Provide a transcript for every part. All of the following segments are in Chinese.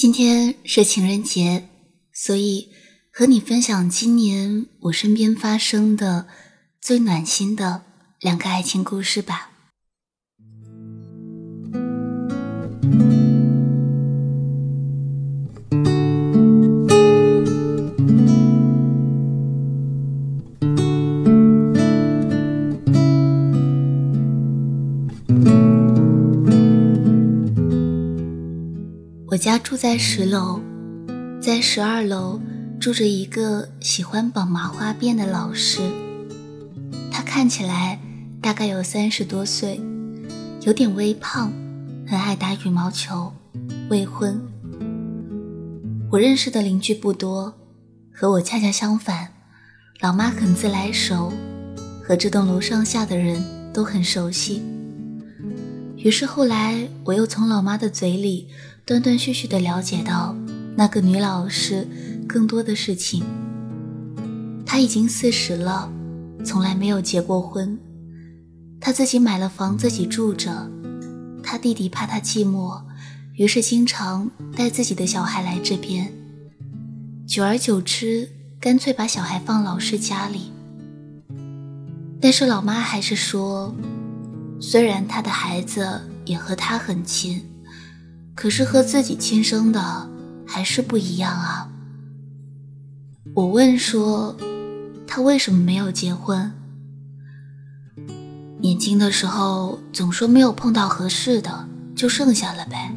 今天是情人节，所以和你分享今年我身边发生的最暖心的两个爱情故事吧。我家住在十楼，在十二楼住着一个喜欢绑麻花辫的老师。他看起来大概有三十多岁，有点微胖，很爱打羽毛球，未婚。我认识的邻居不多，和我恰恰相反。老妈很自来熟，和这栋楼上下的人都很熟悉。于是后来我又从老妈的嘴里。断断续续地了解到那个女老师更多的事情。她已经四十了，从来没有结过婚。她自己买了房自己住着。她弟弟怕她寂寞，于是经常带自己的小孩来这边。久而久之，干脆把小孩放老师家里。但是老妈还是说，虽然他的孩子也和他很亲。可是和自己亲生的还是不一样啊！我问说，他为什么没有结婚？年轻的时候总说没有碰到合适的，就剩下了呗。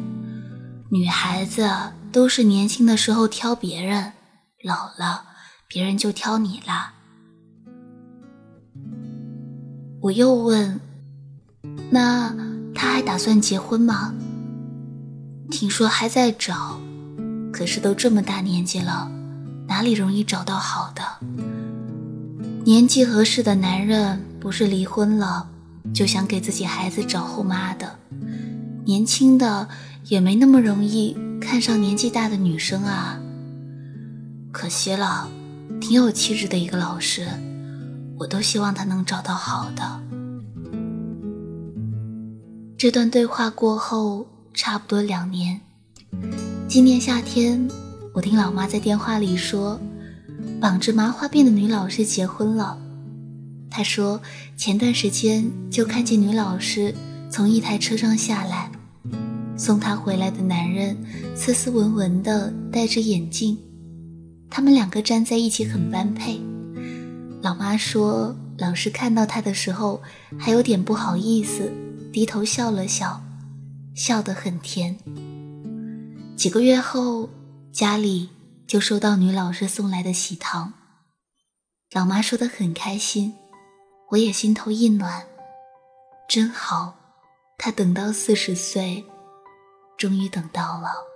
女孩子都是年轻的时候挑别人，老了别人就挑你啦。我又问，那他还打算结婚吗？听说还在找，可是都这么大年纪了，哪里容易找到好的？年纪合适的男人不是离婚了，就想给自己孩子找后妈的。年轻的也没那么容易看上年纪大的女生啊。可惜了，挺有气质的一个老师，我都希望他能找到好的。这段对话过后。差不多两年，今年夏天，我听老妈在电话里说，绑着麻花辫的女老师结婚了。她说前段时间就看见女老师从一台车上下来，送她回来的男人斯斯文文的，戴着眼镜，他们两个站在一起很般配。老妈说，老师看到她的时候还有点不好意思，低头笑了笑。笑得很甜。几个月后，家里就收到女老师送来的喜糖。老妈说的很开心，我也心头一暖，真好。她等到四十岁，终于等到了。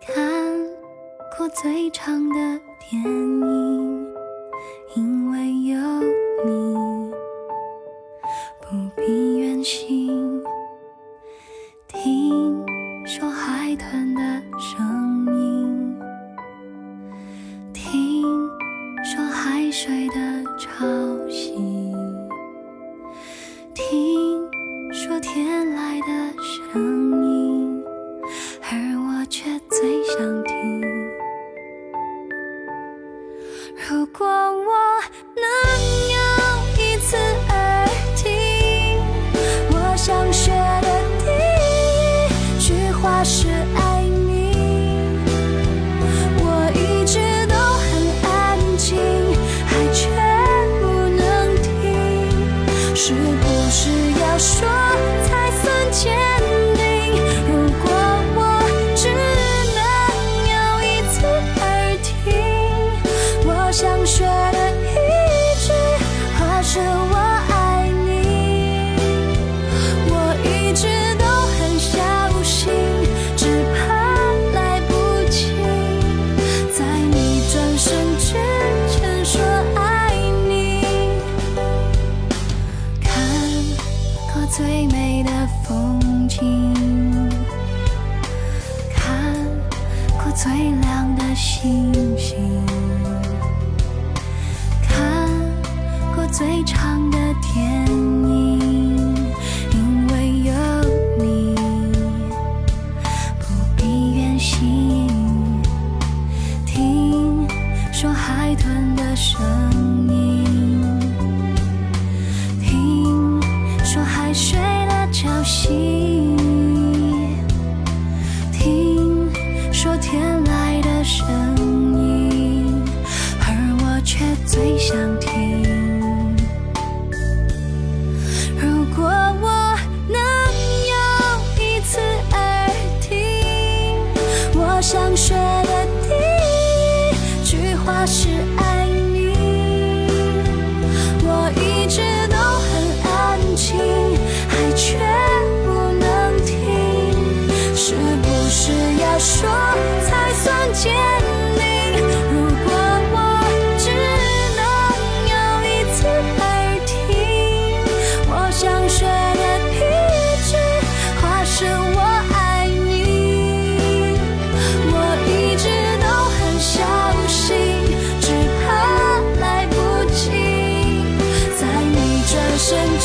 看过最长的电影，看过最亮的星星，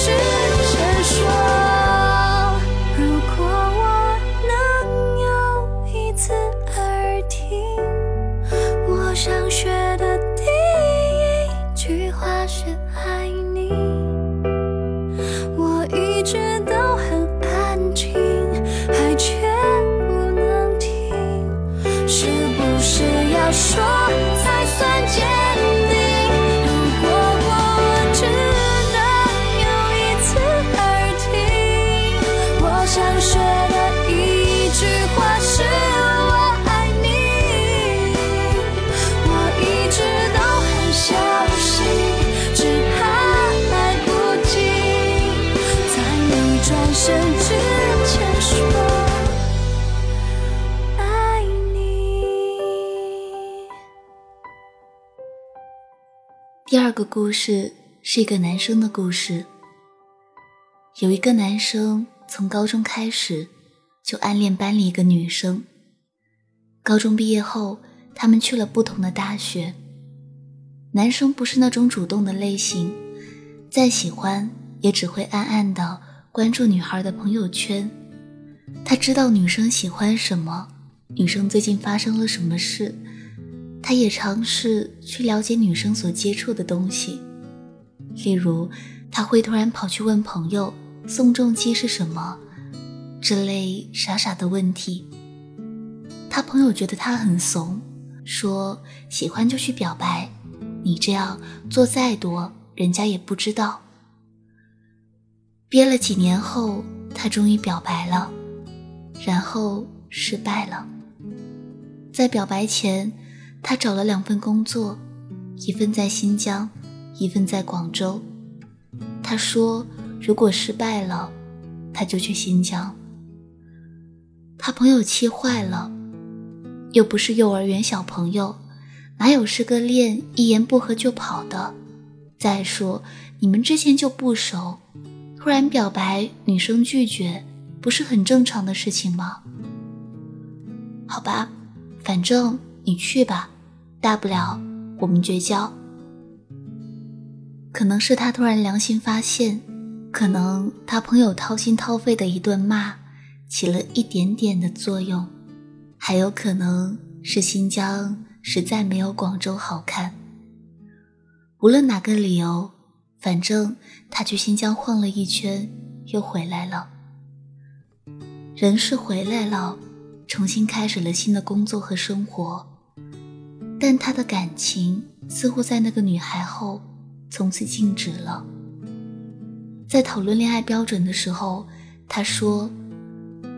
是二个故事是一个男生的故事。有一个男生从高中开始就暗恋班里一个女生。高中毕业后，他们去了不同的大学。男生不是那种主动的类型，再喜欢也只会暗暗的关注女孩的朋友圈。他知道女生喜欢什么，女生最近发生了什么事。他也尝试去了解女生所接触的东西，例如，他会突然跑去问朋友宋仲基是什么，这类傻傻的问题。他朋友觉得他很怂，说喜欢就去表白，你这样做再多，人家也不知道。憋了几年后，他终于表白了，然后失败了。在表白前，他找了两份工作，一份在新疆，一份在广州。他说，如果失败了，他就去新疆。他朋友气坏了，又不是幼儿园小朋友，哪有是个恋一言不合就跑的？再说你们之前就不熟，突然表白，女生拒绝，不是很正常的事情吗？好吧，反正你去吧，大不了我们绝交。可能是他突然良心发现，可能他朋友掏心掏肺的一顿骂起了一点点的作用，还有可能是新疆实在没有广州好看。无论哪个理由，反正他去新疆晃了一圈，又回来了。人是回来了，重新开始了新的工作和生活，但他的感情似乎在那个女孩后从此静止了。在讨论恋爱标准的时候，他说：“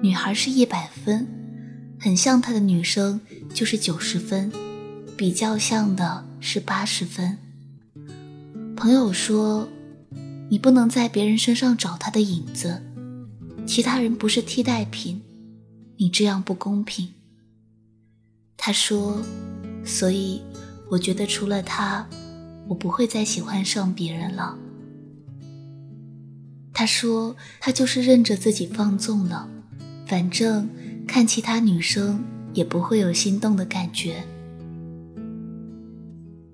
女孩是一百分，很像他的女生就是九十分，比较像的是八十分。”朋友说：“你不能在别人身上找他的影子。”其他人不是替代品，你这样不公平。他说：“所以我觉得除了他，我不会再喜欢上别人了。”他说他就是任着自己放纵了，反正看其他女生也不会有心动的感觉。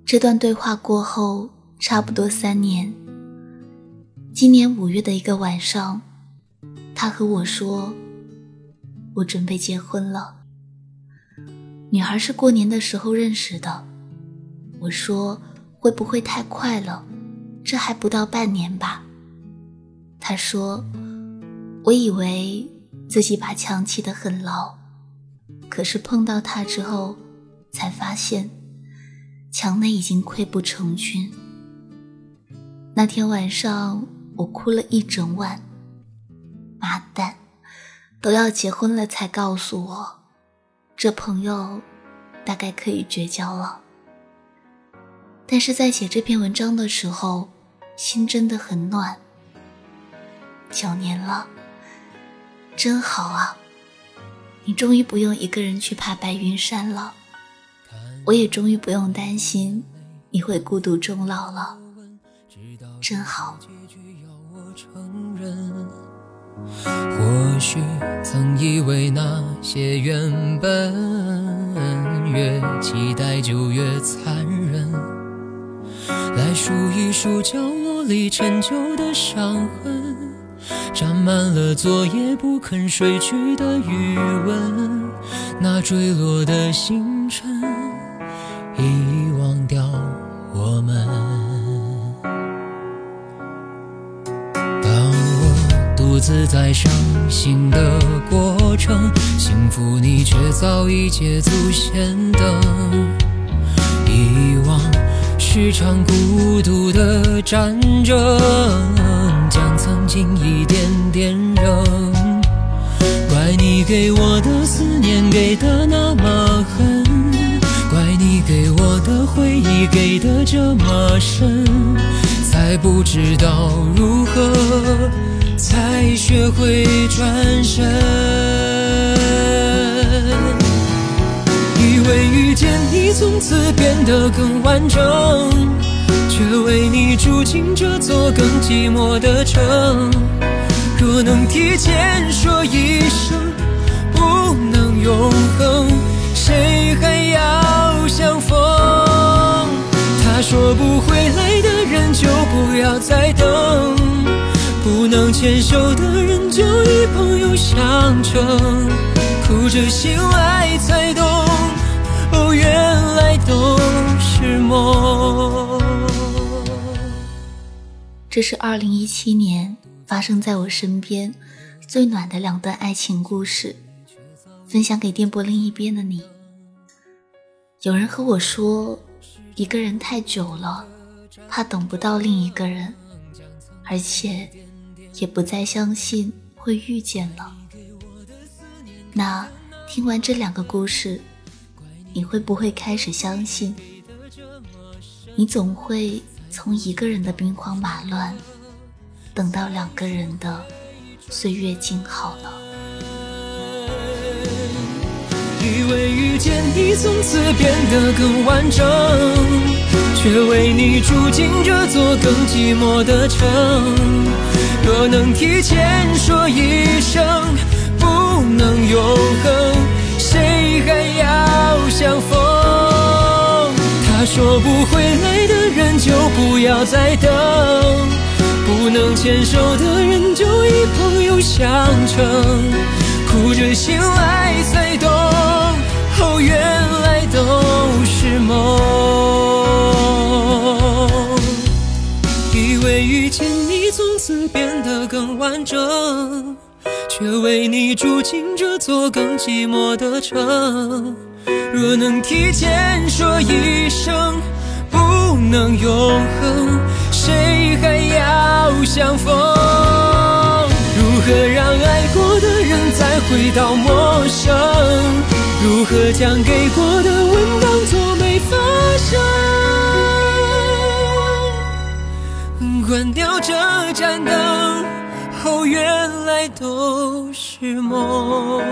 这段对话过后，差不多三年。今年五月的一个晚上，他和我说：“我准备结婚了。”女孩是过年的时候认识的。我说：“会不会太快了？这还不到半年吧？”他说：“我以为自己把墙砌得很牢，可是碰到他之后，才发现墙内已经溃不成军。”那天晚上。我哭了一整晚。妈蛋，都要结婚了才告诉我，这朋友大概可以绝交了。但是在写这篇文章的时候，心真的很暖。九年了，真好啊！你终于不用一个人去爬白云山了，我也终于不用担心你会孤独终老了，真好。或许曾以为那些原本越期待就越残忍，来数一数角落里陈旧的伤痕，沾满了昨夜不肯睡去的余温，那坠落的星辰，一自在伤心的过程，幸福你却早已捷足先登。遗忘是场孤独的战争，将曾经一点点扔。怪你给我的思念给的那么狠，怪你给我的回忆给的这么深，才不知道如何。才学会转身，以为遇见你从此变得更完整，却为你住进这座更寂寞的城。若能提前说一声不能永恒，谁还要相逢？他说不回来的人就不要再等。不能牵手的人，就以朋友相称。哭着醒来才懂，哦，原来都是梦。这是二零一七年发生在我身边最暖的两段爱情故事，分享给电波另一边的你。有人和我说，一个人太久了，怕等不到另一个人，而且。也不再相信会遇见了。那听完这两个故事，你会不会开始相信，你总会从一个人的兵荒马乱，等到两个人的岁月静好呢？以为遇见你从此变得更完整，却为你住进这座更寂寞的城。若能提前说一声不能永恒，谁还要相逢？他说不回来的人就不要再等，不能牵手的人就以朋友相称。哭着醒来才懂，哦，原来都是梦。以为遇见变得更完整，却为你住进这座更寂寞的城。若能提前说一声不能永恒，谁还要相逢？如何让爱过的人再回到陌生？如何将给过的吻当作没发生？关掉这盏灯，后，原来都是梦。